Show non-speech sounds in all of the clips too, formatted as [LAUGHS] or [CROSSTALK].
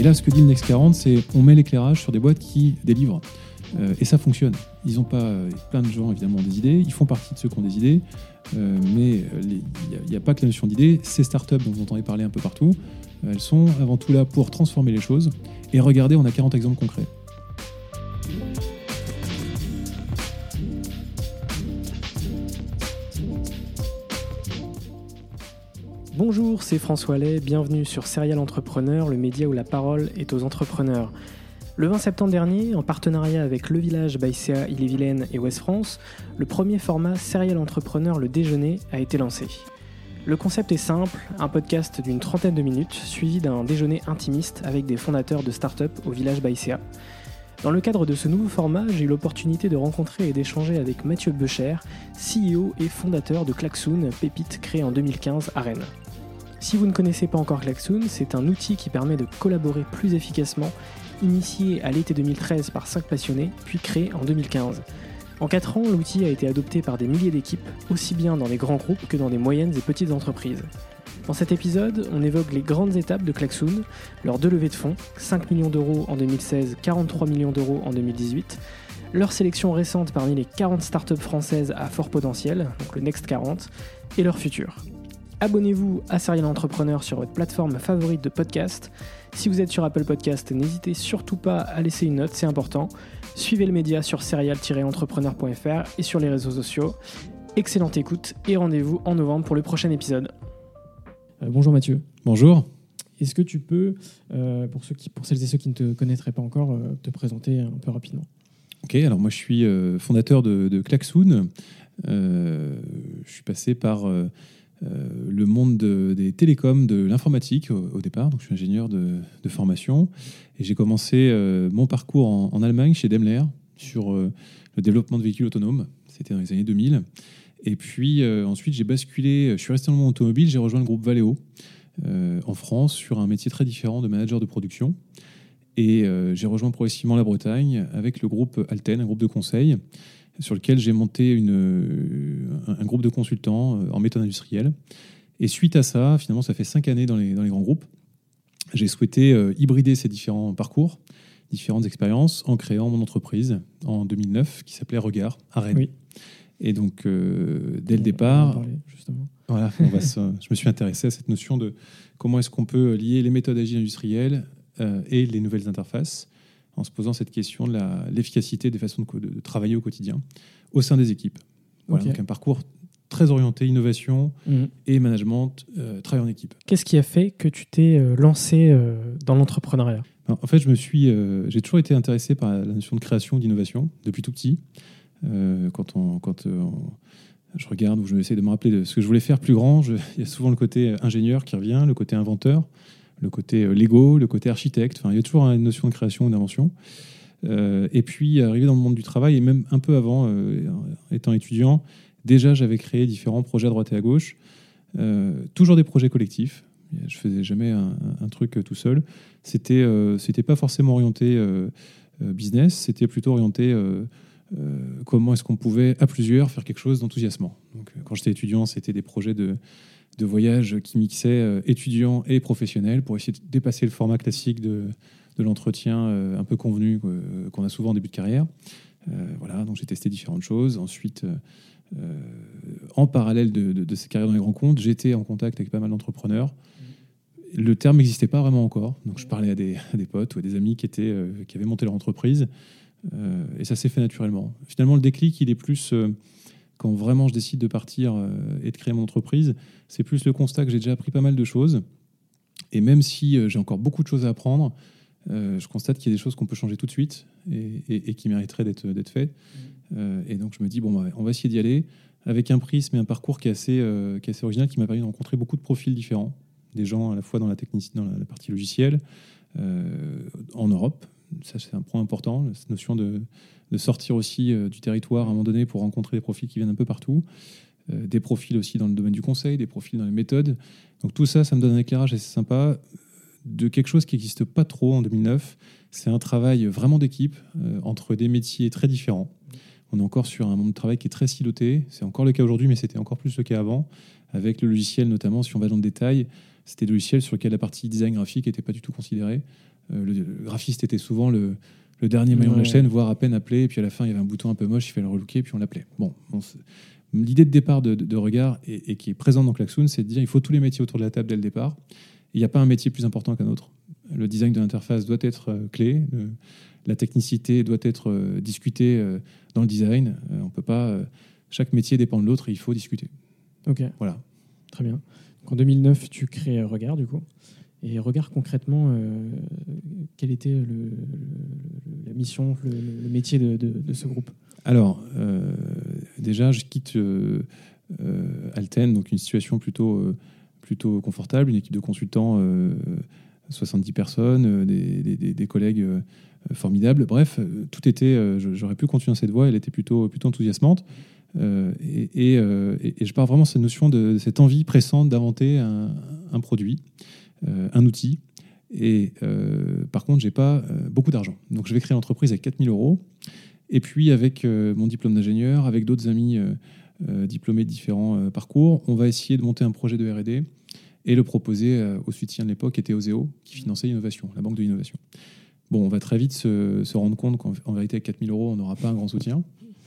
Et là, ce que dit le Next 40, c'est on met l'éclairage sur des boîtes qui délivrent. Euh, et ça fonctionne. Ils ont pas plein de gens évidemment ont des idées, ils font partie de ceux qui ont des idées, euh, mais il n'y a, pas que la notion d'idée. Ces startups dont vous entendez parler un peu partout, elles sont avant tout là pour transformer les choses. Et regardez, on a 40 exemples concrets. Bonjour, c'est François Lay, bienvenue sur Serial Entrepreneur, le média où la parole est aux entrepreneurs. Le 20 septembre dernier, en partenariat avec Le Village, Baïséa, Ille-et-Vilaine et Ouest France, le premier format Serial Entrepreneur Le Déjeuner a été lancé. Le concept est simple, un podcast d'une trentaine de minutes suivi d'un déjeuner intimiste avec des fondateurs de start-up au Village Baïséa. Dans le cadre de ce nouveau format, j'ai eu l'opportunité de rencontrer et d'échanger avec Mathieu Becher, CEO et fondateur de Klaxoon, pépite créée en 2015 à Rennes. Si vous ne connaissez pas encore Klaxoon, c'est un outil qui permet de collaborer plus efficacement initié à l'été 2013 par 5 passionnés, puis créé en 2015. En 4 ans, l'outil a été adopté par des milliers d'équipes, aussi bien dans les grands groupes que dans des moyennes et petites entreprises. Dans cet épisode, on évoque les grandes étapes de Klaxoon, leurs deux levées de fonds, 5 millions d'euros en 2016, 43 millions d'euros en 2018, leur sélection récente parmi les 40 startups françaises à fort potentiel, donc le Next 40, et leur futur. Abonnez-vous à Serial Entrepreneur sur votre plateforme favorite de podcast. Si vous êtes sur Apple Podcast, n'hésitez surtout pas à laisser une note, c'est important. Suivez le média sur serial-entrepreneur.fr et sur les réseaux sociaux. Excellente écoute et rendez-vous en novembre pour le prochain épisode. Euh, bonjour Mathieu. Bonjour. Est-ce que tu peux, euh, pour, ceux qui, pour celles et ceux qui ne te connaîtraient pas encore, euh, te présenter un peu rapidement? Ok, alors moi je suis fondateur de, de Klaxoon. je suis passé par euh, le monde des télécoms, de l'informatique au, départ. Donc, je suis ingénieur de, formation et j'ai commencé euh, mon parcours en, Allemagne chez Daimler sur euh, le développement de véhicules autonomes. C'était dans les années 2000. Et puis ensuite, j'ai basculé, je suis resté dans le monde automobile, j'ai rejoint le groupe Valeo en France sur un métier très différent de manager de production. Et j'ai rejoint progressivement la Bretagne avec le groupe Alten, un groupe de conseil sur lequel j'ai monté une, euh, un, groupe de consultants euh, en méthode industrielle. Et suite à ça, finalement, ça fait cinq années dans les, dans les grands groupes, j'ai souhaité euh, hybrider ces différents parcours, différentes expériences, en créant mon entreprise en 2009 qui s'appelait Regard à Rennes. Oui. Et donc, dès le départ, voilà, [LAUGHS] je me suis intéressé à cette notion de comment est-ce qu'on peut lier les méthodes agiles industrielles et les nouvelles interfaces en se posant cette question de l'efficacité des façons de, travailler au quotidien au sein des équipes. Voilà, donc un parcours très orienté innovation mhm. et management, euh, travail en équipe. Qu'est-ce qui a fait que tu t'es euh, lancé euh, dans l'entrepreneuriat? En fait, je me suis, j'ai toujours été intéressé par la notion de création, d'innovation depuis tout petit. quand on, quand je regarde ou je essaie de me rappeler de ce que je voulais faire plus grand, [LAUGHS] il y a souvent le côté ingénieur qui revient, le côté inventeur le côté euh, Lego, le côté architecte. Enfin, il y a toujours une notion de création ou d'invention. Euh, et puis, arrivé dans le monde du travail, et même un peu avant, euh, étant étudiant, déjà j'avais créé différents projets à droite et à gauche. toujours des projets collectifs. Je faisais jamais un, truc tout seul. C'était, c'était pas forcément orienté business, c'était plutôt orienté comment est-ce qu'on pouvait, à plusieurs, faire quelque chose d'enthousiasmant. Quand j'étais étudiant, c'était des projets de, de voyage qui mixaient étudiants et professionnels pour essayer de dépasser le format classique de, de l'entretien un peu convenu qu'on a souvent en début de carrière. voilà, donc j'ai testé différentes choses. Ensuite, en parallèle de, de, de cette carrière dans les grands comptes, j'étais en contact avec pas mal d'entrepreneurs le terme n'existait pas vraiment encore. Donc je parlais à des, potes ou à des amis qui, étaient, euh, qui avaient monté leur entreprise. Euh, et ça s'est fait naturellement. Finalement, le déclic, il est plus euh, quand vraiment je décide de partir et de créer mon entreprise. C'est plus le constat que j'ai déjà appris pas mal de choses. Et même si j'ai encore beaucoup de choses à apprendre, je constate qu'il y a des choses qu'on peut changer tout de suite et, qui mériteraient d'être faites. et donc je me dis, bon, bah, on va essayer d'y aller avec un prisme et un parcours qui est assez, qui est assez original, qui m'a permis de rencontrer beaucoup de profils différents des gens à la fois dans la, technique, dans la partie logicielle, euh, en Europe. Ça, c'est un point important, cette notion de, sortir aussi euh, du territoire à un moment donné pour rencontrer des profils qui viennent un peu partout. Euh, des profils aussi dans le domaine du conseil, des profils dans les méthodes. Donc tout ça, ça me donne un éclairage assez sympa de quelque chose qui n'existe pas trop en 2009. C'est un travail vraiment d'équipe entre des métiers très différents. On est encore sur un monde de travail qui est très siloté. C'est encore le cas aujourd'hui, mais c'était encore plus le cas avant. Avec le logiciel notamment, si on va dans le détail, c'était des logiciels sur lesquels la partie design graphique n'était pas du tout considérée. Euh, le, graphiste était souvent le, dernier maillon de la chaîne, voire à peine appelé. Et puis à la fin, il y avait un bouton un peu moche, il fallait le relooker, puis on l'appelait. Bon, l'idée de départ de, regard et, qui est présente dans Klaxoon, c'est de dire il faut tous les métiers autour de la table dès le départ. Il n'y a pas un métier plus important qu'un autre. Le design de l'interface doit être euh, clé. la technicité doit être euh, discutée dans le design. on peut pas. chaque métier dépend de l'autre et il faut discuter. Ok. Voilà. Très bien. En 2009, tu crées Regard, du coup. Et Regard, concrètement, euh, quelle était la mission, le, métier de, ce groupe Alors, euh, déjà, je quitte euh, Alten, donc une situation plutôt, plutôt confortable, une équipe de consultants, 70 personnes, des, collègues formidables. Bref, tout était, j'aurais pu continuer cette voie, elle était plutôt, plutôt enthousiasmante. Euh, euh, et, je parle vraiment de cette notion de, cette envie pressante d'inventer un, produit, euh, un outil. Et par contre, j'ai pas beaucoup d'argent. Donc je vais créer l'entreprise avec 4000 euros. Et puis avec mon diplôme d'ingénieur, avec d'autres amis diplômés de différents parcours, on va essayer de monter un projet de R&D et le proposer au soutien de l'époque, qui était Oseo, qui finançait l'innovation, la banque de l'innovation. Bon, on va très vite se, se rendre compte qu'en vérité, avec 4000 euros, on n'aura pas un grand soutien.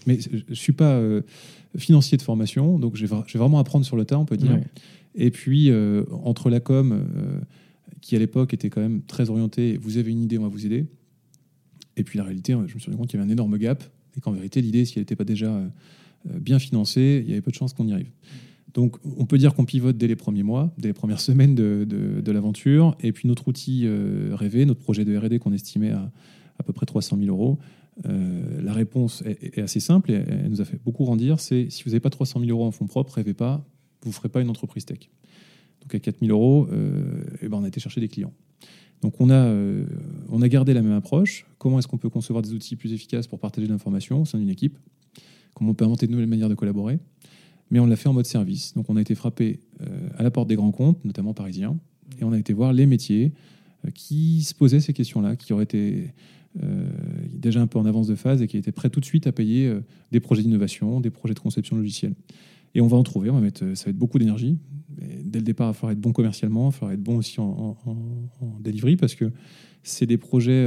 Mais je ne suis pas euh, financier de formation, donc je vais, vraiment apprendre sur le tas, on peut dire. Et puis, euh, entre la com, euh, qui à l'époque était quand même très orientée, vous avez une idée, on va vous aider. Et puis la réalité, je me suis rendu compte qu'il y avait un énorme gap, et qu'en vérité, l'idée, si elle n'était pas déjà bien financée, il y avait peu de chances qu'on y arrive. Donc, on peut dire qu'on pivote dès les premiers mois, dès les premières [LAUGHS] semaines de, de, l'aventure. Et puis, notre outil rêvé, notre projet de RD qu'on estimait à à peu près 300 000 euros, euh, la réponse est, assez simple et elle nous a fait beaucoup grandir. C'est si vous n'avez pas 300 000 euros en fonds propres, rêvez pas, vous ne ferez pas une entreprise tech. Donc à 4 000 euros, euh, eh ben on a été chercher des clients. Donc on a, euh, on a gardé la même approche. Comment est-ce qu'on peut concevoir des outils plus efficaces pour partager l'information au sein d'une équipe? Comment on peut inventer de nouvelles manières de collaborer? Mais on l'a fait en mode service. Donc on a été frappé à la porte des grands comptes, notamment parisiens, et on a été voir les métiers qui se posaient ces questions-là, qui auraient été déjà un peu en avance de phase et qui était prêt tout de suite à payer euh, des projets d'innovation, des projets de conception logicielle. Et on va en trouver, euh, ça va être beaucoup d'énergie. Dès le départ, il va falloir être bon commercialement, il va falloir être bon aussi en, en, delivery parce que c'est des projets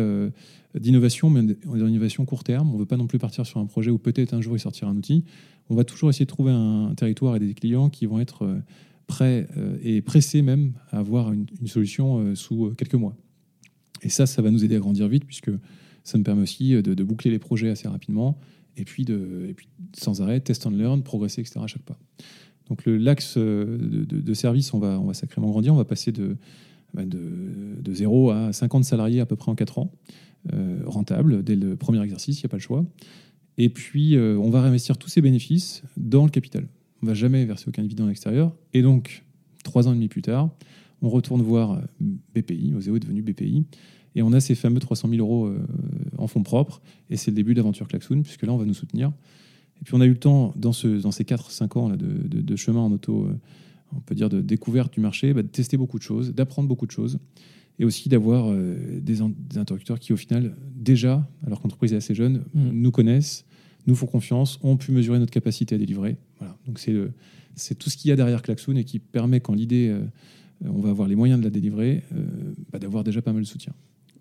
d'innovation, mais d'innovation court terme. On ne veut pas non plus partir sur un projet où peut-être un jour il sortira un outil. On va toujours essayer de trouver un, territoire et des clients qui vont être prêts et pressés même à avoir une solution sous quelques mois. Et ça, ça va nous aider à grandir vite, puisque ça nous permet aussi euh, de, boucler les projets assez rapidement, et puis, de, et puis sans arrêt, test and learn, progresser, etc. à chaque pas. Donc l'axe euh, de, service, on va, on va sacrément grandir, on va passer de, bah, de, 0 à 50 salariés à peu près en 4 ans, euh, rentable dès le premier exercice, il n'y a pas le choix. Et puis, on va réinvestir tous ces bénéfices dans le capital. On ne va jamais verser aucun dividende extérieur. Et donc, trois ans et demi plus tard, on retourne voir BPI, Oseo est devenu BPI, et on a ces fameux 300 000 euros euh, en fonds propres, et c'est le début de l'aventure Klaxoon, puisque là, on va nous soutenir. Et puis, on a eu le temps, dans, ce, dans ces 4-5 ans là, de, chemin en auto, euh, on peut dire de découverte du marché, bah, de tester beaucoup de choses, d'apprendre beaucoup de choses, et aussi d'avoir euh, des, interlocuteurs qui, au final, déjà, alors que l'entreprise est assez jeune, mmh. nous connaissent, nous font confiance, ont pu mesurer notre capacité à délivrer. Voilà. Donc c'est c'est tout ce qu'il y a derrière Klaxoon et qui permet, quand l'idée, euh, on va avoir les moyens de la délivrer, euh, bah, d'avoir déjà pas mal de soutien.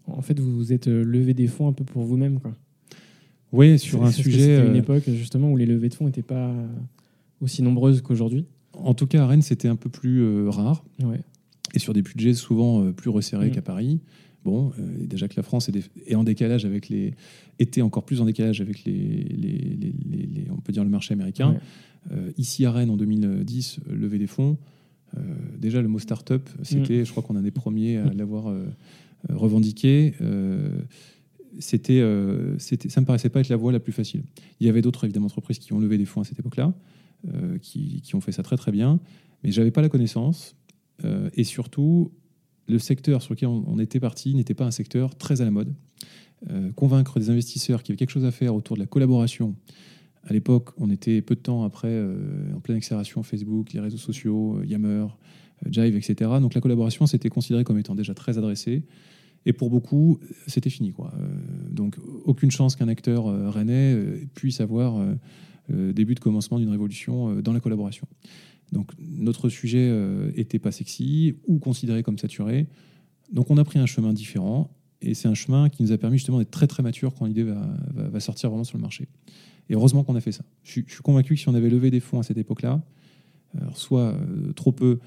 En fait, vous vous êtes levé des fonds un peu pour vous-même, quoi. Oui, sur un sujet. C'était une époque justement où les levées de fonds n'étaient pas aussi nombreuses qu'aujourd'hui. En tout cas, à Rennes, c'était un peu plus rare. Ouais. Et sur des budgets souvent plus resserrés mm. qu'à Paris. Bon, euh, déjà que la France est, en décalage avec les, était encore plus en décalage avec les, les, on peut dire le marché américain. Euh, ici à Rennes en 2010, lever des fonds. Euh, déjà le mot start-up, c'était, mm. je crois qu'on est des premiers à l'avoir revendiqué. c'était, c'était, ça me paraissait pas être la voie la plus facile. Il y avait d'autres évidemment entreprises qui ont levé des fonds à cette époque-là, qui, qui, ont fait ça très très bien, mais j'avais pas la connaissance. et surtout, le secteur sur lequel on, était parti n'était pas un secteur très à la mode. Euh, convaincre des investisseurs qu'il y avait quelque chose à faire autour de la collaboration. À l'époque, on était peu de temps après euh, en pleine accélération Facebook, les réseaux sociaux, euh, Yammer, Jive, etc. Donc la collaboration, c'était considéré comme étant déjà très adressé. Et pour beaucoup, c'était fini. Quoi. donc aucune chance qu'un acteur rennais puisse avoir le début de commencement d'une révolution dans la collaboration. Donc notre sujet n'était euh, pas sexy ou considéré comme saturé. Donc on a pris un chemin différent et c'est un chemin qui nous a permis justement d'être très très mature quand l'idée va, sortir vraiment sur le marché. Et heureusement qu'on a fait ça. Je, suis convaincu que si on avait levé des fonds à cette époque-là, soit euh, trop peu,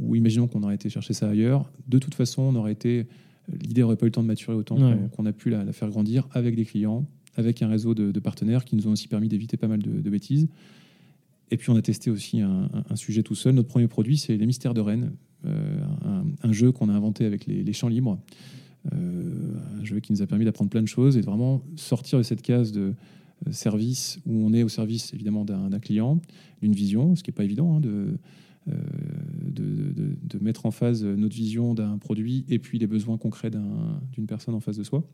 ou, imaginons qu'on aurait été chercher ça ailleurs, de toute façon, on aurait été, l'idée n'aurait pas eu le temps de maturer autant qu'on a pu la, faire grandir avec des clients, avec un réseau de, partenaires qui nous ont aussi permis d'éviter pas mal de bêtises. Et puis on a testé aussi un, sujet tout seul. Notre premier produit, c'est Les Mystères de Rennes, euh, un, jeu qu'on a inventé avec les, champs libres, euh, un jeu qui nous a permis d'apprendre plein de choses et de vraiment sortir de cette case de euh, service où on est au service évidemment d'un client, d'une vision, ce qui n'est pas évident hein, de, de, mettre en phase notre vision d'un produit et puis les besoins concrets d'une personne en face de soi.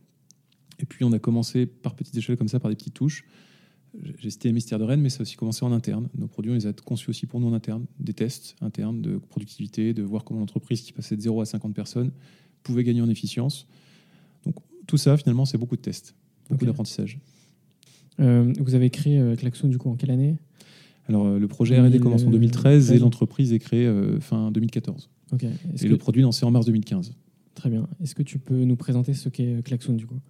Et puis on a commencé par petites échelles comme ça, par des petites touches. J'ai cité les mystères de Rennes, mais ça a aussi commencé en interne. Nos produits, on les a conçus aussi pour nous en interne, des tests internes de productivité, de voir comment l'entreprise qui passait de 0 à 50 personnes pouvait gagner en efficience. Donc tout ça, finalement, c'est beaucoup de tests, beaucoup d'apprentissage. Euh, vous avez créé euh, Klaxon du coup en quelle année? Alors euh, le projet R&D commence en 2013 et l'entreprise est créée fin 2014. Et le produit lancé en mars 2015. Très bien. Est-ce que tu peux nous présenter ce qu'est Klaxon du coup?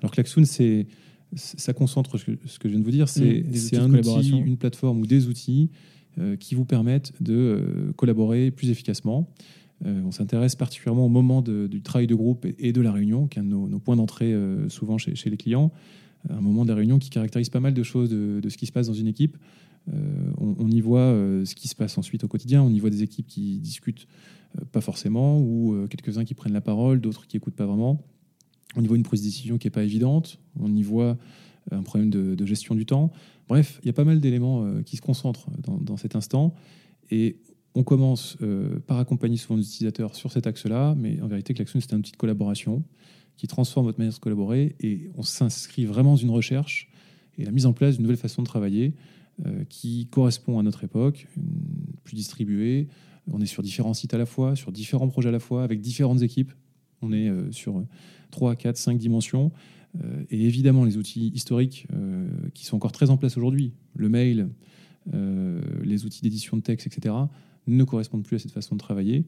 Alors Klaxon, c'est ça concentre ce que, je viens de vous dire, c'est mmh, un outil, une plateforme ou des outils euh, qui vous permettent de euh, collaborer plus efficacement. Euh, on s'intéresse particulièrement au moment du travail de groupe et, de la réunion, qui est un de nos, points d'entrée souvent chez, les clients. Un moment de la réunion qui caractérise pas mal de choses de, ce qui se passe dans une équipe. On, on, y voit ce qui se passe ensuite au quotidien. On y voit des équipes qui discutent pas forcément, ou quelques-uns qui prennent la parole, d'autres qui écoutent pas vraiment. On y voit une prise de décision qui n'est pas évidente. On y voit euh, un problème de, gestion du temps. Bref, il y a pas mal d'éléments euh, qui se concentrent dans, cet instant. Et on commence euh, par accompagner souvent nos utilisateurs sur cet axe-là, mais en vérité, Klaxon, c'est un outil de collaboration qui transforme votre manière de collaborer et on s'inscrit vraiment dans une recherche et la mise en place d'une nouvelle façon de travailler qui correspond à notre époque, plus distribuée. On est sur différents sites à la fois, sur différents projets à la fois, avec différentes équipes. On est sur 3, 4, 5 dimensions. Euh, et évidemment, les outils historiques euh, qui sont encore très en place aujourd'hui, le mail, euh, les outils d'édition de texte, etc., ne correspondent plus à cette façon de travailler.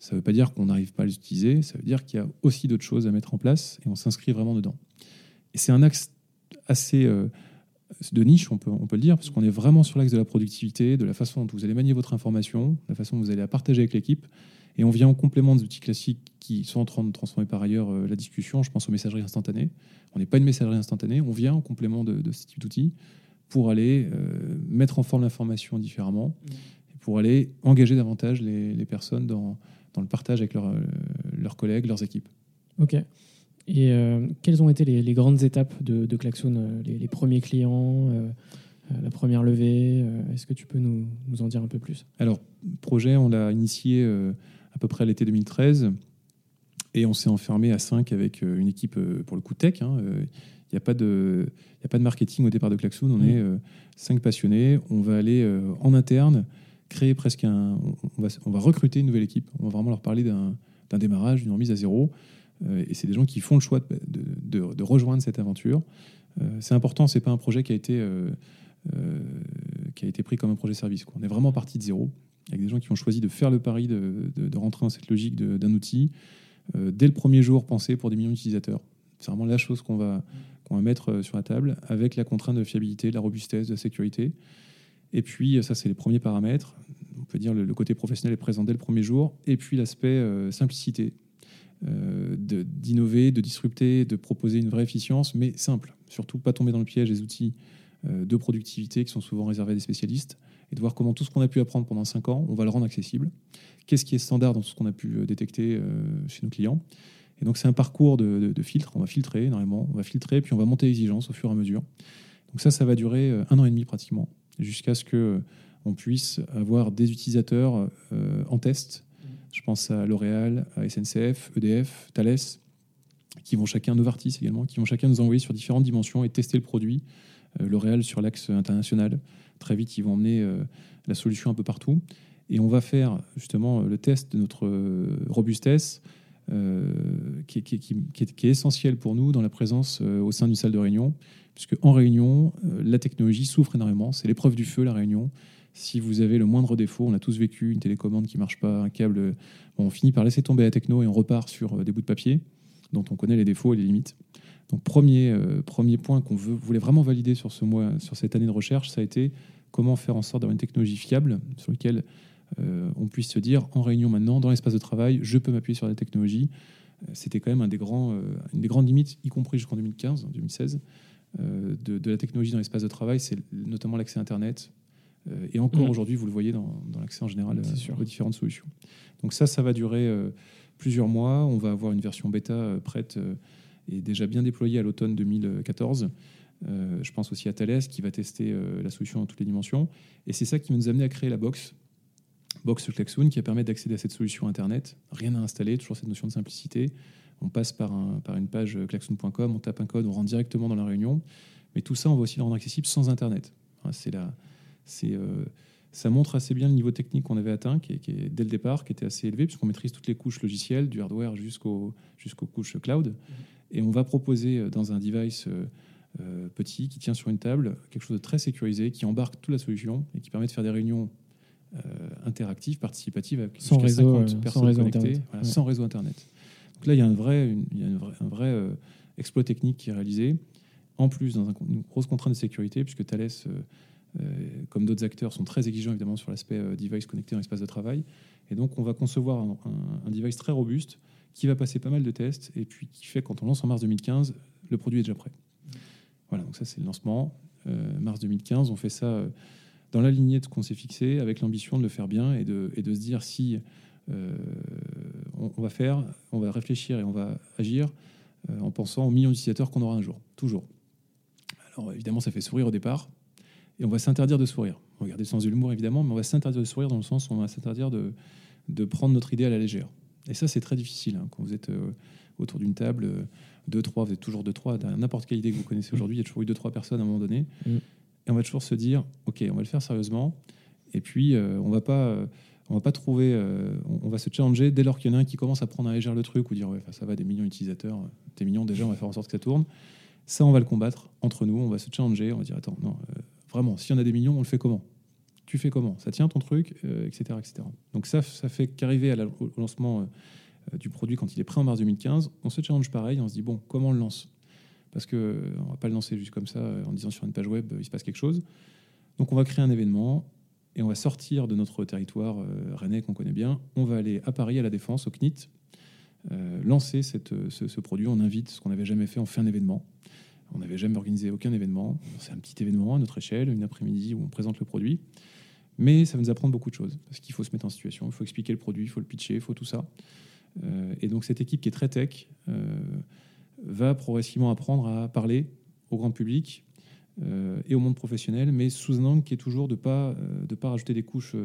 Ça ne veut pas dire qu'on n'arrive pas à les utiliser, ça veut dire qu'il y a aussi d'autres choses à mettre en place et on s'inscrit vraiment dedans. Et c'est un axe assez de niche, on peut, on peut le dire, parce qu'on est vraiment sur l'axe de la productivité, de la façon dont vous allez manier votre information, la façon dont vous allez la partager avec l'équipe. Et on vient en complément des outils classiques qui sont en train de transformer par ailleurs euh, la discussion. Je pense aux messageries instantanées. On n'est pas une messagerie instantanée, on vient en complément de, de ce type d'outils pour aller euh, mettre en forme l'information différemment, mmh. et pour aller engager davantage les, personnes dans, dans, le partage avec euh, leurs collègues, leurs équipes. Ok. Et quelles ont été les, grandes étapes de, de Klaxon, les, premiers clients la première levée Est-ce que tu peux nous, nous, en dire un peu plus? Alors, projet, on l'a initié à peu près à l'été 2013. Et on s'est enfermé à 5 avec euh, une équipe, euh, pour le coup, tech. Il hein, n'y euh, a, pas de, a pas de marketing au départ de Klaxoon. On mmh. est 5 passionnés. On va aller en interne, créer presque un. On va, recruter une nouvelle équipe. On va vraiment leur parler d'un démarrage, d'une remise à zéro. Et c'est des gens qui font le choix de, rejoindre cette aventure. c'est important, c'est pas un projet qui a été, qui a été pris comme un projet service. On est vraiment parti de zéro, avec des gens qui ont choisi de faire le pari de, rentrer dans cette logique d'un outil. dès le premier jour, penser pour des millions d'utilisateurs. C'est vraiment la chose qu'on va, va mettre sur la table, avec la contrainte de fiabilité, de la robustesse, de la sécurité. Et puis, ça, c'est les premiers paramètres. On peut dire le, le côté professionnel est présent dès le premier jour. Et puis, l'aspect simplicité, euh, d'innover, de, disrupter, de proposer une vraie efficience, mais simple. Surtout pas tomber dans le piège des outils euh, de productivité qui sont souvent réservés à des spécialistes, et de voir comment tout ce qu'on a pu apprendre pendant 5 ans, on va le rendre accessible. Qu'est-ce qui est standard dans tout ce qu'on a pu euh, détecter chez nos clients Et donc c'est un parcours de, filtre, on va filtrer énormément, on va filtrer, puis on va monter l'exigence au fur et à mesure. Donc ça, ça va durer un an et demi pratiquement, jusqu'à ce que on puisse avoir des utilisateurs en test je pense à L'Oréal, à SNCF, EDF, Thales, qui vont chacun, Novartis également, qui vont chacun nous envoyer sur différentes dimensions et tester le produit. Euh, L'Oréal sur l'axe international. Très vite, ils vont emmener euh, la solution un peu partout. Et on va faire justement le test de notre euh, robustesse, qui, est, essentiel pour nous dans la présence au sein d'une salle de réunion, puisque en réunion, la technologie souffre énormément. C'est l'épreuve du feu, la réunion. Si vous avez le moindre défaut, on a tous vécu une télécommande qui marche pas, un câble, on finit par laisser tomber la techno et on repart sur euh, des bouts de papier dont on connaît les défauts et les limites. Donc premier, euh, premier point qu'on voulait vraiment valider sur, ce mois, sur cette année de recherche, ça a été comment faire en sorte d'avoir une technologie fiable sur laquelle euh, on puisse se dire en réunion maintenant, dans l'espace de travail, je peux m'appuyer sur la technologie. C'était quand même un des grands, une des grandes limites, y compris jusqu'en 2015, 2016, de, de, la technologie dans l'espace de travail, c'est notamment l'accès Internet, euh, et encore mm. aujourd'hui, vous le voyez dans, l'accès en général euh, aux différentes solutions. Donc ça, ça va durer euh, plusieurs mois. On va avoir une version bêta prête et déjà bien déployée à l'automne 2014. je pense aussi à Thales qui va tester la solution dans toutes les dimensions. Et c'est ça qui nous a amené à créer la box, box Klaxoon, qui permet d'accéder à cette solution Internet. Rien à installer, toujours cette notion de simplicité. On passe par, un, par une page klaxoon.com, on tape un code, on rentre directement dans la réunion. Mais tout ça, on va aussi le rendre accessible sans Internet. C'est la, euh, ça montre assez bien le niveau technique qu'on avait atteint, qui est, dès le départ, qui était assez élevé, puisqu'on maîtrise toutes les couches logicielles, du hardware jusqu'aux couches cloud. Mhm. Et on va proposer euh, dans un device euh, petit qui tient sur une table quelque chose de très sécurisé, qui embarque toute la solution et qui permet de faire des réunions interactives, participatives avec sans réseau, 50 personnes réseau connectées, sans réseau Internet. Donc là, il y a un vrai, un vrai, exploit technique qui est réalisé. En plus, dans une grosse contrainte de sécurité, puisque Thales euh, comme d'autres acteurs, sont très exigeants évidemment sur l'aspect euh, device connecté en espace de travail. Et donc, on va concevoir un, device très robuste qui va passer pas mal de tests et puis qui fait, quand on lance en mars 2015, le produit est déjà prêt. Voilà, donc ça, c'est le lancement. Euh, mars 2015, on fait ça dans la lignée de ce qu'on s'est fixé, avec l'ambition de le faire bien et de, de se dire si on, va faire, on va réfléchir et on va agir en pensant aux millions d'utilisateurs qu'on aura un jour, toujours. Alors évidemment, ça fait sourire au départ, et on va s'interdire de sourire. Garder le sens de l'humour, évidemment, mais on va s'interdire de sourire dans le sens où on va s'interdire de, de prendre notre idée à la légère. Et ça, c'est très difficile. Hein. quand vous êtes euh, autour d'une table, euh, deux, trois, vous êtes toujours deux, trois, n'importe quelle idée que vous connaissez aujourd'hui, il y a toujours eu deux, trois personnes à un moment donné. Mm. Et on va toujours se dire, OK, on va le faire sérieusement. Et puis, euh, on va pas... on va pas trouver, on va se challenger dès lors qu'il y en a un qui commence à prendre à légère le truc ou dire ouais, ça va, des millions d'utilisateurs, des millions déjà, on va faire en sorte que ça tourne. Ça, on va le combattre entre nous, on va se challenger, on va dire attends, non, Vraiment, s'il y en a des millions, on le fait comment? Tu fais comment? Ça tient ton truc, etc., euh, etc. Donc ça, ça fait qu'arriver au lancement euh, du produit quand il est prêt en mars 2015, on se challenge pareil, on se dit bon, comment on le lance? Parce que euh, on va pas le lancer juste comme ça en disant sur une page web il se passe quelque chose. Donc on va créer un événement et on va sortir de notre territoire rennais qu'on connaît bien. On va aller à Paris à la Défense au CNIT, lancer cette, ce, produit. On invite ce qu'on n'avait jamais fait, on fait un événement. On n'avait jamais organisé aucun événement. C'est un petit événement à notre échelle, une après-midi où on présente le produit. Mais ça va nous apprendre beaucoup de choses, parce qu'il faut se mettre en situation, il faut expliquer le produit, il faut le pitcher, il faut tout ça. Euh, et donc cette équipe qui est très tech euh, va progressivement apprendre à parler au grand public euh, et au monde professionnel, mais sous un angle qui est toujours de ne pas, de pas rajouter des couches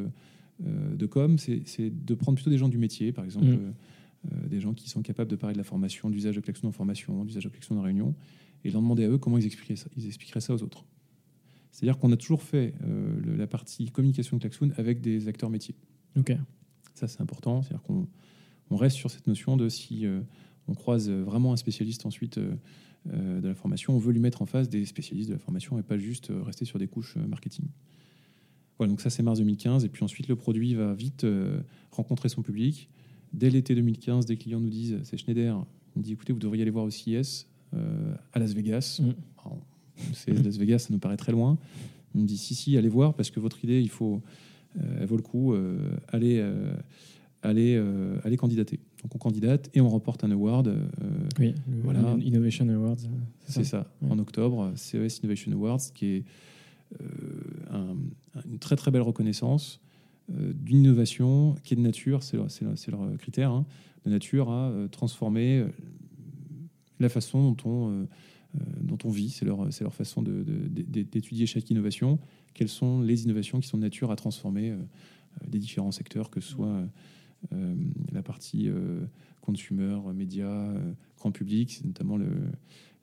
de com, c'est de prendre plutôt des gens du métier, par exemple, mmh. des gens qui sont capables de parler de la formation, d'usage de Klaxon en formation, d'usage de Klaxon en réunion, et leur demander à eux comment ils expliqueraient ça, ils expliqueraient ça aux autres. C'est-à-dire qu'on a toujours fait euh, la partie communication de Klaxoon avec des acteurs métiers. Ok. Ça, c'est important. C'est-à-dire qu'on on reste sur cette notion de si euh, on croise vraiment un spécialiste ensuite euh, euh, de la formation, on veut lui mettre en face des spécialistes de la formation et pas juste euh, rester sur des couches euh, marketing. Voilà, donc ça c'est mars 2015, et puis ensuite le produit va vite euh, rencontrer son public. Dès l'été 2015, des clients nous disent, c'est Schneider, il me dit écoutez, vous devriez aller voir au CIS euh, à Las Vegas. Mm. Alors, c'est Las Vegas, ça nous paraît très loin. Il me dit si, si, allez voir parce que votre idée, il faut, euh, elle vaut le coup, euh, allez, euh, allez, euh, allez candidater. Donc on candidate et on remporte un award. euh, Oui, le Voilà. Innovation Awards. euh, c'est ça, Ouais. en octobre, CES Innovation Awards, qui est euh, un- une très très belle reconnaissance euh, d'une innovation qui est de nature, c'est leur, critère, hein, de nature à transformer la façon dont on, dont on vit, c'est leur, leur façon d'étudier chaque innovation, quelles sont les innovations qui sont de nature à transformer les différents secteurs, que ce soit la partie euh, consumer, médias, euh, grand public, notamment le,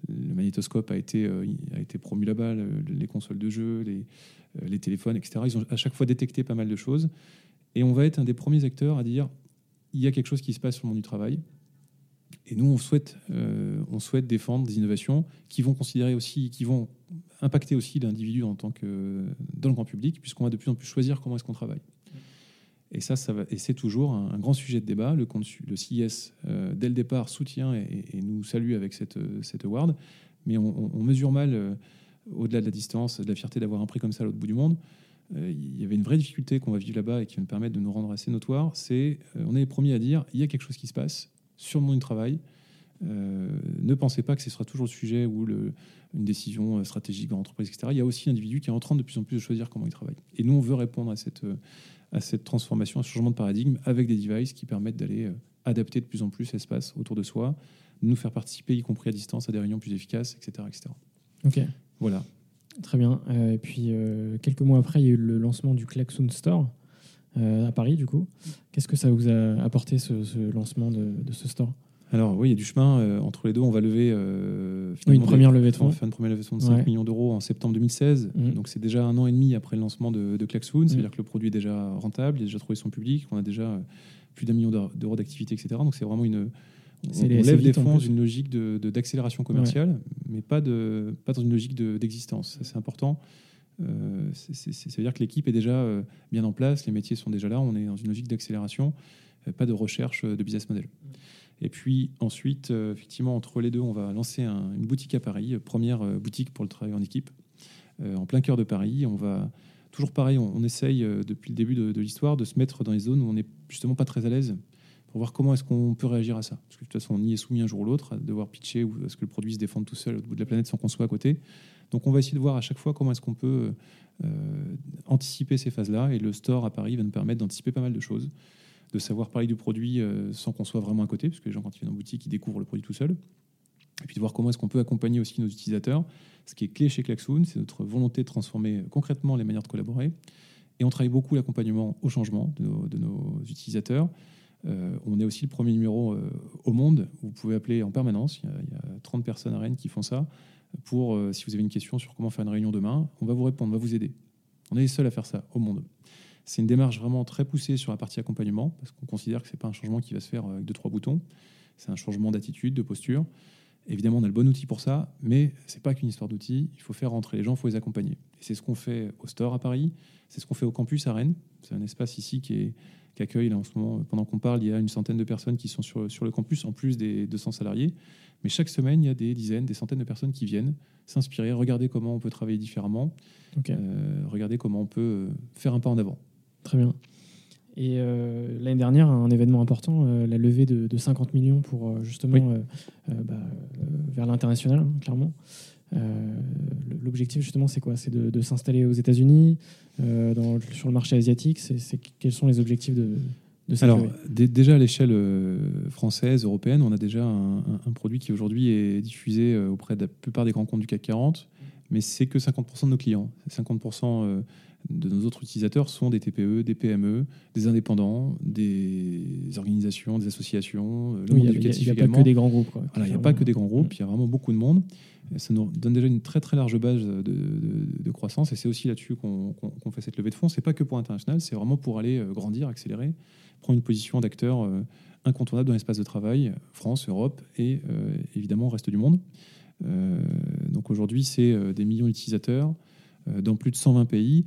magnétoscope a été, euh, promu là-bas, le- les consoles de jeux, les, euh, téléphones, etc. Ils ont à chaque fois détecté pas mal de choses. Et on va être un des premiers acteurs à dire il y a quelque chose qui se passe sur le monde du travail. Et nous, on souhaite, euh, on souhaite défendre des innovations qui vont considérer aussi, qui vont impacter aussi l'individu en tant que dans le grand public, puisqu'on va de plus en plus choisir comment est-ce qu'on travaille. Et ça, ça va, et c'est toujours un, grand sujet de débat. Le, le CIS, euh, dès le départ, soutient et, nous salue avec cette, euh, cette award. Mais on, mesure mal, euh, au-delà de la distance, de la fierté d'avoir un prix comme ça à l'autre bout du monde. Il y avait une vraie difficulté qu'on va vivre là-bas et qui va nous permettre de nous rendre assez notoires. C'est, on est les premiers à dire, il y a quelque chose qui se passe sur le monde du travail. Ne pensez pas que ce sera toujours le sujet ou une décision stratégique dans l'entreprise, etc. Il y a aussi l'individu qui est en train de plus en plus de choisir comment il travaille. Et nous, on veut répondre à cette, à cette transformation, à ce changement de paradigme avec des devices qui permettent d'aller euh, adapter de plus en plus l'espace autour de soi, nous faire participer, y compris à distance, à des réunions plus efficaces, etc. etc. Ok, Voilà. très bien. Euh, et puis, euh, quelques mois après, il y a eu le lancement du Klaxoon Store euh, à Paris, du coup. Qu'est-ce que ça vous a apporté, ce, ce lancement de, de ce store? Alors oui, il y a du chemin euh, entre les deux. On va lever euh, Oui, une première levée de on fonds. va faire une première levée de fonds de 5 Ouais. millions d'euros en septembre 2016. Mhm. Donc c'est déjà un an et demi après le lancement de, de Klaxoon. Mhm. dire que le produit est déjà rentable, il a déjà trouvé son public, on a déjà euh, plus d'un million d'euros d'activité, etc. Donc c'est vraiment une... On, on lève des fonds dans une logique de- de- d'accélération commerciale, mais pas, de, pas dans une logique de- d'existence. C'est important. Euh, c'est- c'est- c'est- ça veut dire que l'équipe est déjà bien en place, les métiers sont déjà là, on est dans une logique d'accélération, pas de recherche de business model. Et puis ensuite, euh, effectivement, entre les deux, on va lancer un- une boutique à Paris, euh, première euh, boutique pour le travail en équipe, en plein cœur de Paris. On va toujours pareil, on, essaye depuis le début de, l'histoire de se mettre dans les zones où on n'est justement pas très à l'aise pour voir comment est-ce qu'on peut réagir à ça. Parce que de toute façon, on y est soumis un jour ou l'autre à devoir pitcher ou est-ce que le produit se défende tout seul au bout de la planète sans qu'on soit à côté. Donc on va essayer de voir à chaque fois comment est-ce qu'on peut anticiper ces phases-là. Et le store à Paris va nous permettre d'anticiper pas mal de choses, de savoir parler du produit euh, sans qu'on soit vraiment à côté, parce que les gens, quand ils viennent en boutique, ils découvrent le produit tout seul. Et puis de voir comment est-ce qu'on peut accompagner aussi nos utilisateurs. Ce qui est clé chez Klaxoon, c'est notre volonté de transformer concrètement les manières de collaborer. Et on travaille beaucoup l'accompagnement au changement de nos, utilisateurs. Euh, on est aussi le premier numéro euh, au monde. Vous pouvez appeler en permanence. Il y, a, il y a 30 personnes à Rennes qui font ça. Pour, euh, si vous avez une question sur comment faire une réunion demain, on va vous répondre, on va vous aider. On est les seuls à faire ça au monde. C'est une démarche vraiment très poussée sur la partie accompagnement, parce qu'on considère que ce n'est pas un changement qui va se faire avec deux, trois boutons. C'est un changement d'attitude, de posture. Évidemment, on a le bon outil pour ça, mais ce n'est pas qu'une histoire d'outils. Il faut faire rentrer les gens, il faut les accompagner. Et c'est ce qu'on fait au store à Paris, c'est ce qu'on fait au campus à Rennes. C'est un espace ici qui, est, qui accueille, là, en ce moment, pendant qu'on parle, il y a une centaine de personnes qui sont sur, sur le campus, en plus des 200 salariés. Mais chaque semaine, il y a des dizaines, des centaines de personnes qui viennent s'inspirer, regarder comment on peut travailler différemment, euh, regarder comment on peut euh, faire un pas en avant. Très bien. Et euh, l'année dernière, un événement important, euh, la levée de, de 50 millions pour euh, justement Oui. euh, bah, vers l'international, hein, clairement. L'objectif justement, c'est quoi? C'est de, de s'installer aux États-Unis, sur le marché asiatique. C'est quels sont les objectifs de, de cette Alors, déjà à l'échelle française, européenne, on a déjà un, un- un produit qui aujourd'hui est diffusé auprès de la plupart des grands comptes du CAC 40, mais c'est que 50% de nos clients. 50% euh, de nos autres utilisateurs sont des TPE, des PME, des indépendants, des organisations, des associations, euh, le Oui, monde Il n'y a, éducatif il y a pas que des grands groupes. quoi, Voilà, il n'y a pas que des grands groupes, il y a vraiment beaucoup de monde. Et Ça nous donne déjà une très très large base de, de- de croissance et c'est aussi là-dessus qu'on fait cette levée de fonds. C'est pas que pour l'international, c'est vraiment pour aller euh, grandir, accélérer, prendre une position d'acteur euh, incontournable dans l'espace de travail, France, Europe et euh, évidemment le reste du monde. donc aujourd'hui, c'est des millions d'utilisateurs dans plus de 120 pays.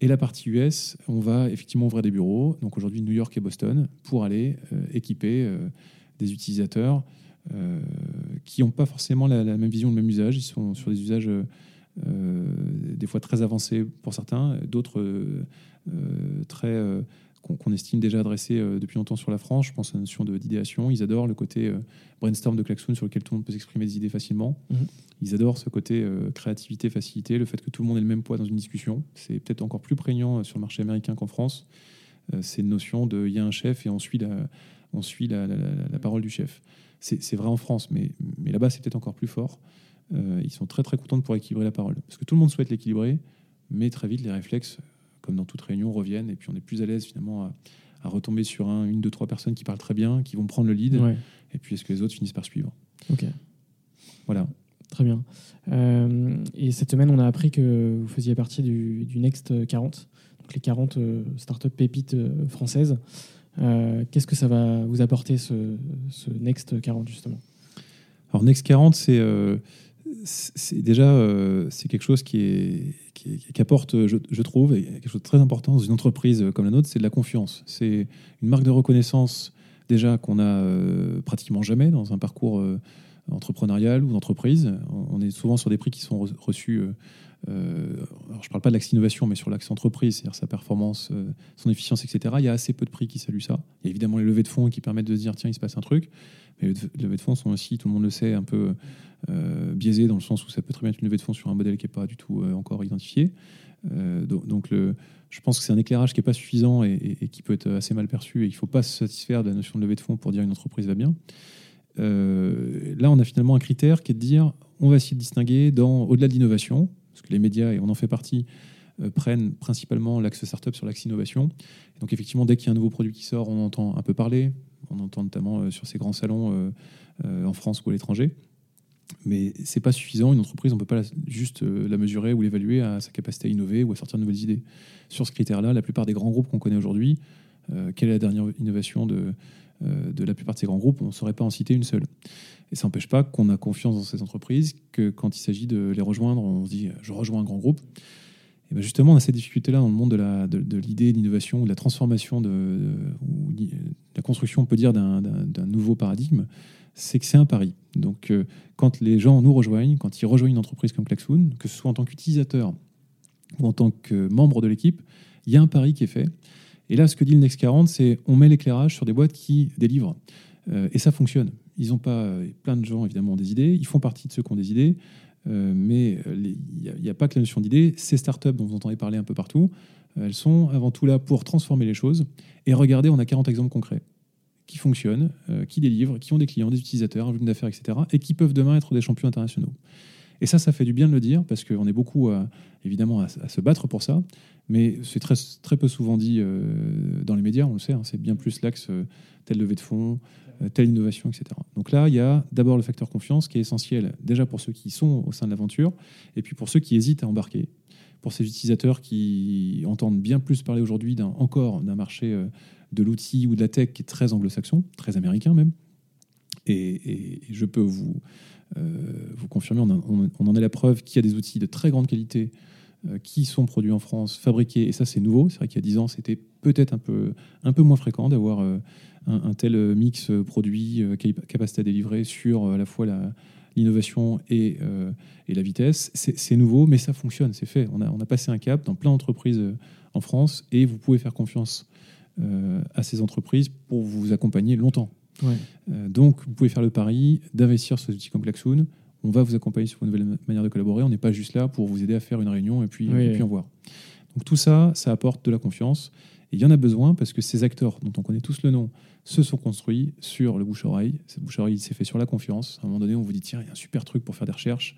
Et la partie US, on va effectivement ouvrir des bureaux, donc aujourd'hui New York et Boston, pour aller équiper des utilisateurs qui n'ont pas forcément la, même vision, le même usage. Ils sont sur des usages des fois très avancés pour certains, d'autres très qu'on estime déjà adressé euh, depuis longtemps sur la France. Je pense à la notion d'idéation. Ils adorent le côté euh, brainstorm de Klaxoon sur lequel tout le monde peut s'exprimer des idées facilement. Mhm. Ils adorent ce côté euh, créativité, facilité, le fait que tout le monde ait le même poids dans une discussion. C'est peut-être encore plus prégnant sur le marché américain qu'en France. c'est une notion de il y a un chef et on suit la, on suit la, parole du chef. C'est vrai en France, mais, mais là-bas, c'est peut-être encore plus fort. ils sont très très contents de pouvoir équilibrer la parole. Parce que tout le monde souhaite l'équilibrer, mais très vite, les réflexes comme dans toute réunion, reviennent. Et puis on est plus à l'aise finalement à, retomber sur un, une, deux, trois personnes qui parlent très bien, qui vont prendre le lead. Et puis est-ce que les autres finissent par suivre Ok. Voilà. Très bien. Euh, et cette semaine, on a appris que vous faisiez partie du, Next 40, donc les 40 euh, startups pépites euh, françaises. Qu'est-ce que ça va vous apporter, ce, ce Next 40, justement? Alors, Next 40, c'est déjà c'est quelque chose qui, est, qui, apporte, je, trouve, quelque chose de très important dans une entreprise comme la nôtre, c'est de la confiance. C'est une marque de reconnaissance déjà qu'on a euh, pratiquement jamais dans un parcours euh, entrepreneurial ou d'entreprise. On, est souvent sur des prix qui sont reçus. alors je ne parle pas de l'axe innovation, mais sur l'axe entreprise, c'est-à-dire sa performance, son efficience, etc. Il y a assez peu de prix qui saluent ça. Il y a évidemment les levées de fonds qui permettent de se dire tiens, il se passe un truc. Mais les levées de fonds sont aussi, tout le monde le sait, un peu euh, biaisées dans le sens où ça peut très bien être une levée de fonds sur un modèle qui n'est pas du tout euh, encore identifié. Euh, donc, je pense que c'est un éclairage qui n'est pas suffisant et, qui peut être assez mal perçu. Et il ne faut pas se satisfaire de la notion de levée de fonds pour dire une entreprise va bien. Là, on a finalement un critère qui est de dire on va essayer de distinguer dans au-delà de l'innovation, parce que les médias, et on en fait partie, prennent principalement l'axe startup sur l'axe innovation. donc effectivement, dès qu'il y a un nouveau produit qui sort, on entend un peu parler. On entend notamment euh, sur ces grands salons euh, euh, en France ou à l'étranger. Mais c'est pas suffisant. Une entreprise, on peut pas juste la mesurer ou l'évaluer à sa capacité à innover ou à sortir de nouvelles idées. Sur ce critère-là, la plupart des grands groupes qu'on connaît aujourd'hui, quelle est la dernière innovation de, de la plupart de ces grands groupes On ne saurait pas en citer une seule. Et ça n'empêche pas qu'on a confiance dans ces entreprises, que quand il s'agit de les rejoindre, on se dit je rejoins un grand groupe. Et ben justement, on a cette difficulté-là dans le monde de, la, de, l'idée, de l'innovation, de la transformation, de, la construction, on peut dire, d'un, nouveau paradigme, c'est que c'est un pari. Donc, euh, quand les gens nous rejoignent, quand ils rejoignent une entreprise comme Klaxoon, que ce soit en tant qu'utilisateur ou en tant que membre de l'équipe, il y a un pari qui est fait. Et là, ce que dit le Next 40, c'est on met l'éclairage sur des boîtes qui délivrent. Euh, et ça fonctionne. Ils ont pas plein de gens évidemment ont des idées. Ils font partie de ceux qui ont des idées. Euh, mais il n'y a, pas que la notion d'idée. Ces startups dont vous entendez parler un peu partout, euh, elles sont avant tout là pour transformer les choses. Et regardez, on a 40 exemples concrets qui fonctionnent, euh, qui délivrent, qui ont des clients, des utilisateurs, un volume d'affaires, etc., et qui peuvent demain être des champions internationaux. Et ça, ça fait du bien de le dire, parce qu'on est beaucoup, évidemment, à, se battre pour ça, mais c'est très, très peu souvent dit dans les médias, on le sait, hein, c'est bien plus l'axe telle levée de fonds, euh, telle innovation, etc. Donc là, il y a d'abord le facteur confiance qui est essentiel déjà pour ceux qui sont au sein de l'aventure et puis pour ceux qui hésitent à embarquer. Pour ces utilisateurs qui entendent bien plus parler aujourd'hui d'un, encore d'un marché euh, de l'outil ou de la tech qui est très anglo-saxon, très américain même. Et, je peux vous, euh, vous confirmer, on, en est la preuve qu'il y a des outils de très grande qualité qui sont produits en France, fabriqués, et ça c'est nouveau. C'est vrai qu'il y a 10 ans, c'était peut-être un peu, un peu moins fréquent d'avoir un, tel euh, mix euh, produit, euh, capacité à délivrer sur à la fois l'innovation et, et, la vitesse. C'est nouveau, mais ça fonctionne, c'est fait. On a, on a, passé un cap dans plein d'entreprises en France et vous pouvez faire confiance à ces entreprises pour vous accompagner longtemps. Donc, vous pouvez faire le pari d'investir sur des outils comme Klaxoon. On va vous accompagner sur une nouvelle manière de collaborer. On n'est pas juste là pour vous aider à faire une réunion et puis, et puis en voir. Donc, tout ça, ça apporte de la confiance. Et il y en a besoin parce que ces acteurs, dont on connaît tous le nom, se sont construits sur le bouche-oreille. Cette bouche-oreille s'est fait sur la confiance. À un moment donné, on vous dit tiens, il y a un super truc pour faire des recherches,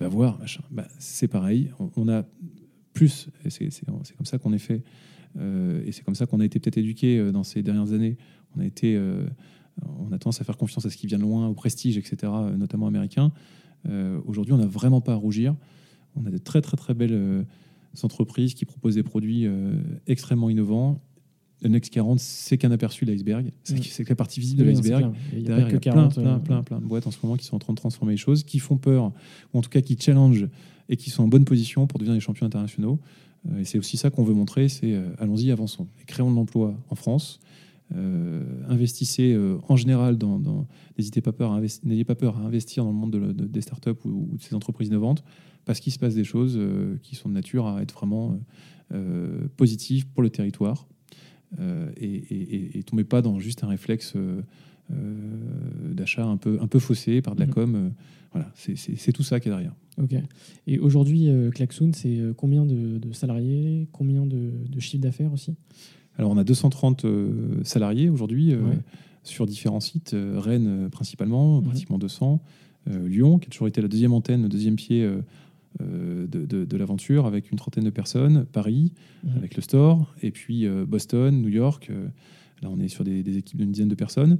va voir, machin. Bah, c'est pareil. On, a plus, et c'est comme ça qu'on est fait, euh, et c'est comme ça qu'on a été peut-être éduqué euh, dans ces dernières années. On a été, euh, on a tendance à faire confiance à ce qui vient de loin, au prestige, etc., notamment américain. Aujourd'hui, on n'a vraiment pas à rougir. On a de très très très belles entreprises qui proposent des produits extrêmement innovants Le NX40, c'est qu'un aperçu de l'iceberg. C'est Mm. la partie visible de Oui, l'iceberg. Il y a que 40, plein, plein, euh, plein, plein de boîtes en ce moment qui sont en train de transformer les choses, qui font peur, ou en tout cas qui challenge et qui sont en bonne position pour devenir des champions internationaux. Euh, et c'est aussi ça qu'on veut montrer, c'est euh, allons-y, avançons. Et créons de l'emploi en France. Euh, investissez euh, en général dans... dans- N'hésitez pas, peur n'ayez pas peur à investir dans le monde de la- de- des startups ou, ou de ces entreprises innovantes, parce qu'il se passe des choses euh, qui sont de nature à être vraiment positives pour le territoire. Et, et, et- et tombez pas dans juste un réflexe d'achat un peu, un peu faussé par de la Mhm. com. voilà, c'est- tout ça qui est derrière. Ok. Et aujourd'hui, Klaxoon, c'est combien de, de salariés, combien de, de chiffre d'affaires aussi? Alors, on a 230 euh, salariés aujourd'hui euh, Ouais. sur différents sites. euh, Rennes principalement, Mhm. pratiquement 200. euh, Lyon, qui a toujours été la deuxième antenne, le deuxième pied de, de- de l'aventure, avec une trentaine de personnes. Paris, Mhm. avec le store. Et puis Boston, New York. là, on est sur des, des équipes d'une dizaine de personnes.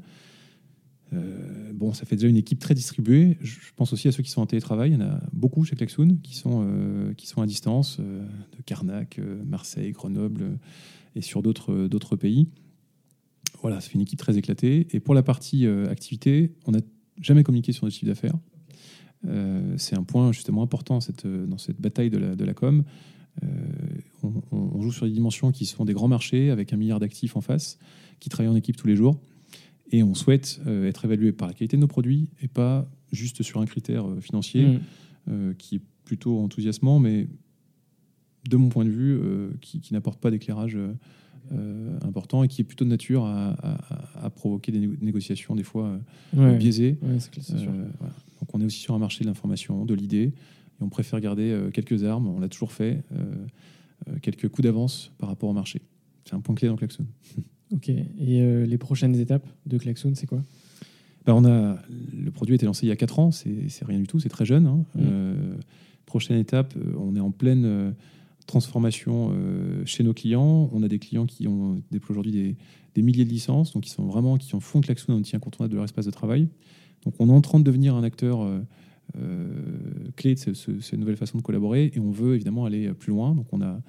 Euh, bon, ça fait déjà une équipe très distribuée. Je pense aussi à ceux qui sont en télétravail. Il y en a beaucoup chez Klaxoon qui sont, euh, qui sont à distance, euh, de Carnac, Marseille, Grenoble et sur d'autres pays. Voilà, fait une équipe très éclatée. Et pour la partie activité, on n'a jamais communiqué sur notre chiffre d'affaires. C'est un point justement important dans cette bataille de la, com. On- on joue sur des dimensions qui sont des grands marchés avec un milliard d'actifs en face, qui travaillent en équipe tous les jours. Et on souhaite euh, être évalué par la qualité de nos produits et pas juste sur un critère euh, financier Mhm. euh, qui est plutôt enthousiasmant, mais de mon point de vue, qui, qui n'apporte pas d'éclairage euh, important et qui est plutôt de nature à, à- à provoquer des négo- négociations des fois euh, Ouais. biaisées. Ouais. Euh, voilà. Donc on est aussi sur un marché de l'information, de l'idée, et on préfère garder quelques armes, on l'a toujours fait, quelques coups d'avance par rapport au marché. C'est un point clé dans Klaxon. [LAUGHS] Ok. Et euh, les prochaines étapes de Klaxoon, c'est quoi? Ben, on a, le produit a été lancé il y a 4 ans, c'est rien du tout, c'est très jeune. hein. Mm. Euh, prochaine étape, euh, on est en pleine transformation euh, chez nos clients. On a des clients qui ont déploient aujourd'hui des, des milliers de licences, donc qui sont vraiment qui en font Klaxoon un outil incontournable de leur espace de travail. Donc on est en train de devenir un acteur clé de ce- ce- cette nouvelle façon de collaborer et on veut évidemment aller plus loin. Donc on a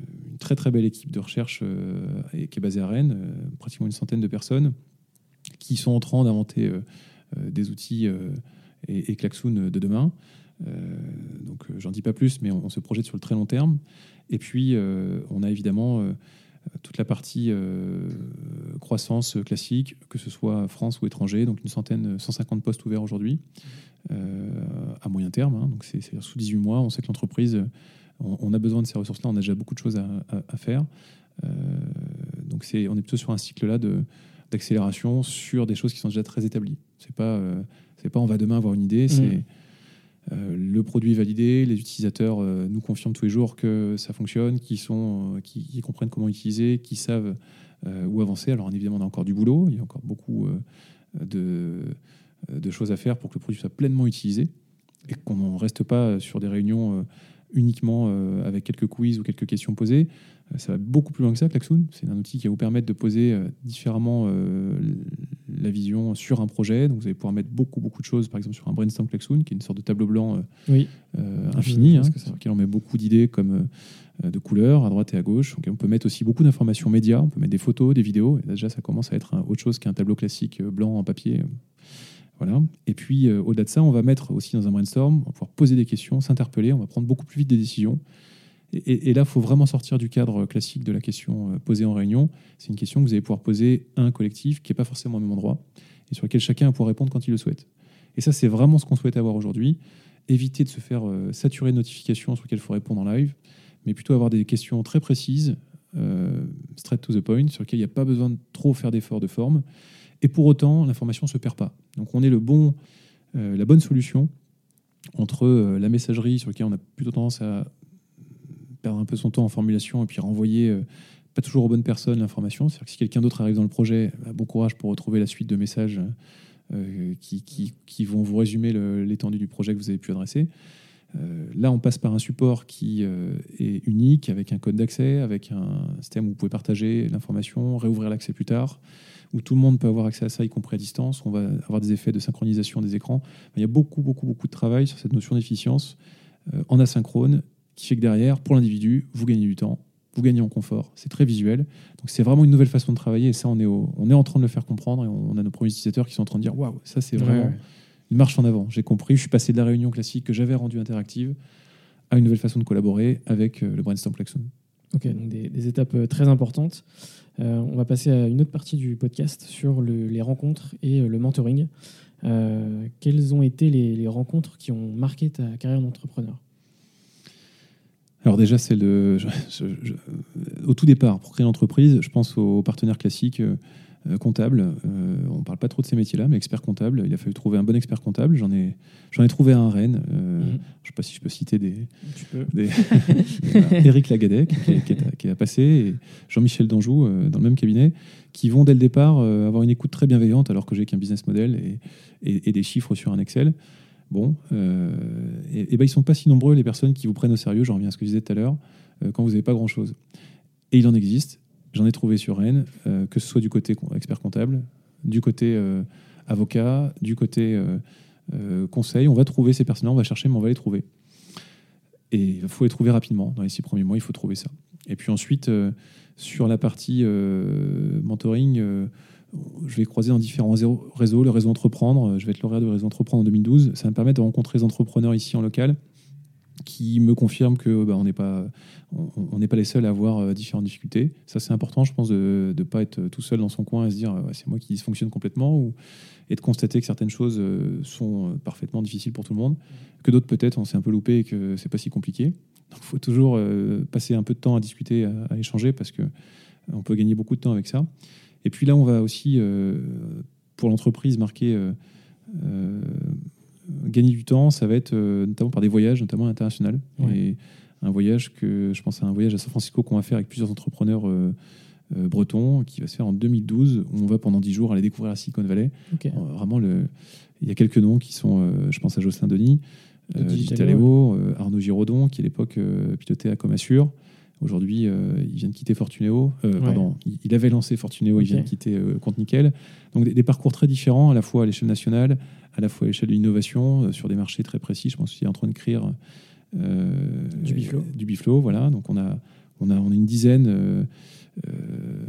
une très très belle équipe de recherche euh, qui est basée à Rennes, euh, pratiquement une centaine de personnes qui sont en train d'inventer euh, des outils et, et Klaxoon de demain. Donc j'en dis pas plus, mais on, se projette sur le très long terme. Et puis on a évidemment toute la partie croissance classique, que ce soit France ou étranger, donc une centaine, 150 postes ouverts aujourd'hui à moyen terme. hein. donc c'est sous 18 mois. On sait que l'entreprise, on, on a besoin de ces ressources-là. On a déjà beaucoup de choses à, à- à faire. Euh, donc c'est, on est plutôt sur un cycle-là de d'accélération sur des choses qui sont déjà très établies. C'est pas, euh, c'est pas on va demain avoir une idée. C'est euh, le produit est validé, les utilisateurs euh, nous confirment tous les jours que ça fonctionne, qui sont, comprennent comment utiliser, qui savent où avancer. Alors évidemment, on a encore du boulot, il y a encore beaucoup de, de choses à faire pour que le produit soit pleinement utilisé et qu'on ne reste pas sur des réunions uniquement euh, avec quelques quiz ou quelques questions posées. Euh, ça va beaucoup plus loin que ça, Klaxoon. C'est un outil qui va vous permettre de poser euh, différemment la vision sur un projet. Donc vous allez pouvoir mettre beaucoup, beaucoup de choses, par exemple sur un brainstorm Klaxoon, qui est une sorte de tableau blanc Oui. infini, hein, que sur lequel on met beaucoup d'idées comme de couleurs à droite et à gauche. Donc, on peut mettre aussi beaucoup d'informations médias, on peut mettre des photos, des vidéos. Et déjà, ça commence à être autre chose qu'un tableau classique blanc en papier. Et puis, euh, au-delà de ça, on va mettre aussi dans un brainstorm, on va pouvoir poser des questions, s'interpeller, on va prendre beaucoup plus vite des décisions. Et, là, il faut vraiment sortir du cadre classique de la question euh, posée en réunion. C'est une question que vous allez pouvoir poser à un collectif qui n'est pas forcément au même endroit et sur lequel chacun va pouvoir répondre quand il le souhaite. Et ça, c'est vraiment ce qu'on souhaite avoir aujourd'hui. Éviter de se faire euh, saturer de notifications sur lesquelles il faut répondre en live, mais plutôt avoir des questions très précises, straight to the point, sur lesquelles il n'y a pas besoin de trop faire d'efforts de forme. Et pour autant, l'information ne se perd pas. Donc on est le bon, euh, la bonne solution entre euh, la messagerie sur laquelle on a plutôt tendance à perdre un peu son temps en formulation et puis renvoyer euh, pas toujours aux bonnes personnes l'information. C'est-à-dire que si quelqu'un d'autre arrive dans le projet, bah, bon courage pour retrouver la suite de messages qui, qui- qui vont vous résumer l'étendue du projet que vous avez pu adresser. Euh, là, on passe par un support qui euh, est unique, avec un code d'accès, avec un système où vous pouvez partager l'information, réouvrir l'accès plus tard, où tout le monde peut avoir accès à ça, y compris à distance. On va avoir des effets de synchronisation des écrans. Il y a beaucoup, beaucoup, beaucoup de travail sur cette notion d'efficience euh, en asynchrone, qui fait que derrière, pour l'individu, vous gagnez du temps, vous gagnez en confort, c'est très visuel. Donc c'est vraiment une nouvelle façon de travailler et ça, on est, on est en train de le faire comprendre et on, a nos premiers utilisateurs qui sont en train de dire waouh, ça c'est vraiment une marche en avant. J'ai compris, je suis passé de la réunion classique que j'avais rendue interactive à une nouvelle façon de collaborer avec euh, le brainstorm Klaxoon. Ok, donc des, étapes euh, très importantes. Euh, on va passer à une autre partie du podcast sur les rencontres et le mentoring. quelles ont été les, rencontres qui ont marqué ta carrière d'entrepreneur? Alors déjà, c'est le, au tout départ, pour créer l'entreprise, je pense aux partenaires classiques comptable. Euh, on ne parle pas trop de ces métiers-là, mais expert comptable. Il a fallu trouver un bon expert comptable. J'en ai, j'en ai trouvé un à Rennes. Euh, mhm. Je ne sais pas si je peux citer des. Tu peux. Eric [LAUGHS] Lagadec, qui, a, passé, et Jean-Michel Danjou, dans le même cabinet, qui vont dès le départ avoir une écoute très bienveillante, alors que j'ai qu'un business model et, et, des chiffres sur un Excel. Bon, et, et ben, ils ne sont pas si nombreux, les personnes qui vous prennent au sérieux, j'en reviens à ce que je disais tout à l'heure, quand vous n'avez pas grand-chose. Et il en existe, J'en ai trouvé sur Rennes, euh, que ce soit du côté expert comptable, du côté euh, avocat, du côté euh, conseil. On va trouver ces personnes-là, on va chercher, mais on va les trouver. Et il faut les trouver rapidement. Dans les six premiers mois, il faut trouver ça. Et puis ensuite, sur la partie mentoring, je vais croiser dans différents réseaux. Le réseau Entreprendre, je vais être lauréat du réseau Entreprendre en 2012. Ça me permettre de rencontrer les entrepreneurs ici en local qui me confirme que bah, on n'est pas on n'est pas les seuls à avoir euh, différentes difficultés. Ça c'est important, je pense, de ne pas être tout seul dans son coin et se dire c'est moi qui dysfonctionne complètement ou et de constater que certaines choses euh, sont euh, parfaitement difficiles pour tout le monde, que d'autres peut-être on s'est un peu loupé et que c'est pas si compliqué. Donc il faut toujours passer un peu de temps à discuter, à, échanger parce que on peut gagner beaucoup de temps avec ça. Et puis là on va aussi pour l'entreprise marquer gagner du temps, ça va être euh, notamment par des voyages, notamment internationaux. Et un voyage que je pense à un voyage à San Francisco qu'on va faire avec plusieurs entrepreneurs euh, euh, bretons, qui va se faire en 2012, où on va pendant 10 jours aller découvrir la Silicon Valley. vraiment, le, il y a quelques noms qui sont, je pense à Jocelyn Denis, Digitaleo, Arnaud Giraudon, qui à l'époque pilotait à Comassure. Aujourd'hui, il vient de quitter Fortuneo. Pardon, il, avait lancé Fortuneo, il vient de quitter Compte Nickel. Donc des, des, parcours très différents, à la fois à l'échelle nationale, à la fois à l'échelle de l'innovation euh, sur des marchés très précis. Je pense qu'il est en train de créer euh, du biflo. Du biflo, voilà. Donc on a, on a, on a une dizaine. Euh,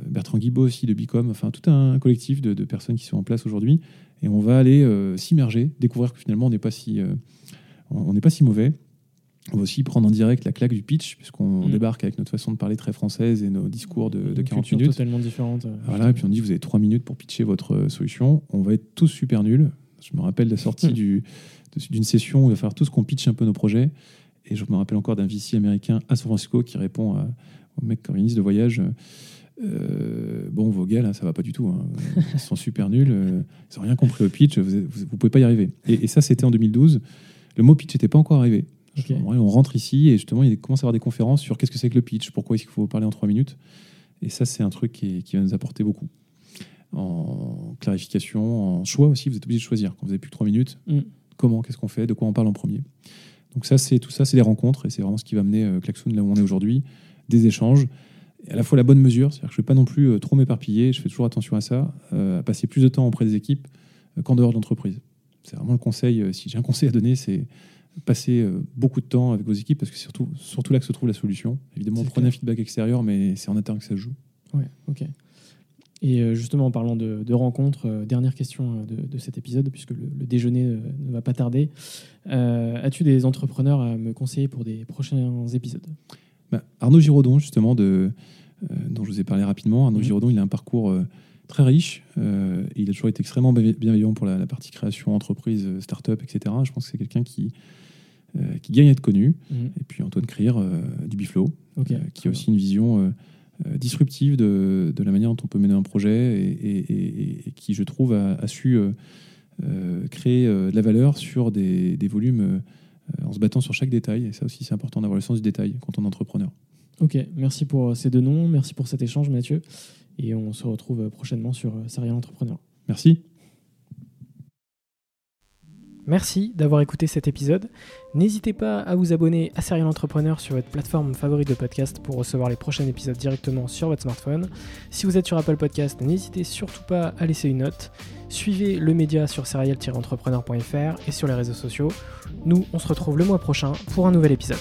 Bertrand Guibaud aussi de Bicom, enfin tout un collectif de, personnes qui sont en place aujourd'hui. Et on va aller s'immerger, découvrir que finalement on n'est pas si, on n'est pas si mauvais. On va aussi prendre en direct la claque du pitch, puisqu'on mm. débarque avec notre façon de parler très française et nos discours de, de 40 minutes. totalement différente. Voilà, et puis on dit vous avez 3 minutes pour pitcher votre solution. On va être tous super nuls. Je me rappelle de la sortie [LAUGHS] d'une session où il va falloir tous qu'on pitch un peu nos projets. Et je me rappelle encore d'un VC américain à San Francisco qui répond au mec qui organise le voyage. Euh, bon, vos gars, là, ça va pas du tout. Hein. Ils sont super nuls. Euh, ils n'ont rien compris au pitch. Vous, ne pouvez pas y arriver. Et, ça, c'était en 2012. Le mot pitch n'était pas encore arrivé. On rentre ici et justement, il commence à avoir des conférences sur qu'est-ce que c'est que le pitch, pourquoi est-ce qu'il faut parler en trois minutes. Et ça, c'est un truc qui, qui va nous apporter beaucoup en clarification, en choix aussi. Vous êtes obligé de choisir. Quand vous avez plus que trois minutes, mm. comment, qu'est-ce qu'on fait, de quoi on parle en premier. Donc ça, c'est tout ça, c'est des rencontres et c'est vraiment ce qui va mener euh, Klaxoon là où on est aujourd'hui, des échanges. Et à la fois la bonne mesure, c'est-à-dire que je ne vais pas non plus euh, trop m'éparpiller, je fais toujours attention à ça, euh, à passer plus de temps auprès des équipes qu'en dehors de l'entreprise. C'est vraiment le conseil, si j'ai un [LAUGHS] conseil à donner, c'est passer beaucoup de temps avec vos équipes parce que c'est surtout, surtout là que se trouve la solution. Évidemment, prenez un feedback extérieur, mais c'est en interne que ça se joue. Ouais, ok. Et euh, justement, en parlant de, rencontres, euh, dernière question euh, de, cet épisode, puisque le, déjeuner ne va pas tarder. As-tu des entrepreneurs à me conseiller pour des prochains épisodes? Bah, Arnaud Giraudon, justement, de, dont je vous ai parlé rapidement. Arnaud mmh. Giraudon, il a un parcours très riche. il a toujours été extrêmement bienveillant pour la, partie création, entreprise, start-up, etc. Je pense que c'est quelqu'un qui, qui gagne à être connu. Mmh. Et puis Antoine Crier, du Biflo, qui a aussi une vision euh, disruptive de, de, la manière dont on peut mener un projet et, qui, je trouve, a, su euh, euh, créer de la valeur sur des, des volumes en se battant sur chaque détail. Et ça aussi, c'est important d'avoir le sens du détail quand on est entrepreneur. Ok, merci pour ces deux noms, merci pour cet échange, Mathieu. Et on se retrouve prochainement sur Serial Entrepreneur. Merci. Merci d'avoir écouté cet épisode. N'hésitez pas à vous abonner à Serial Entrepreneur sur votre plateforme favorite de podcast pour recevoir les prochains épisodes directement sur votre smartphone. Si vous êtes sur Apple Podcast, n'hésitez surtout pas à laisser une note. Suivez le média sur serial-entrepreneur.fr et sur les réseaux sociaux. Nous, on se retrouve le mois prochain pour un nouvel épisode.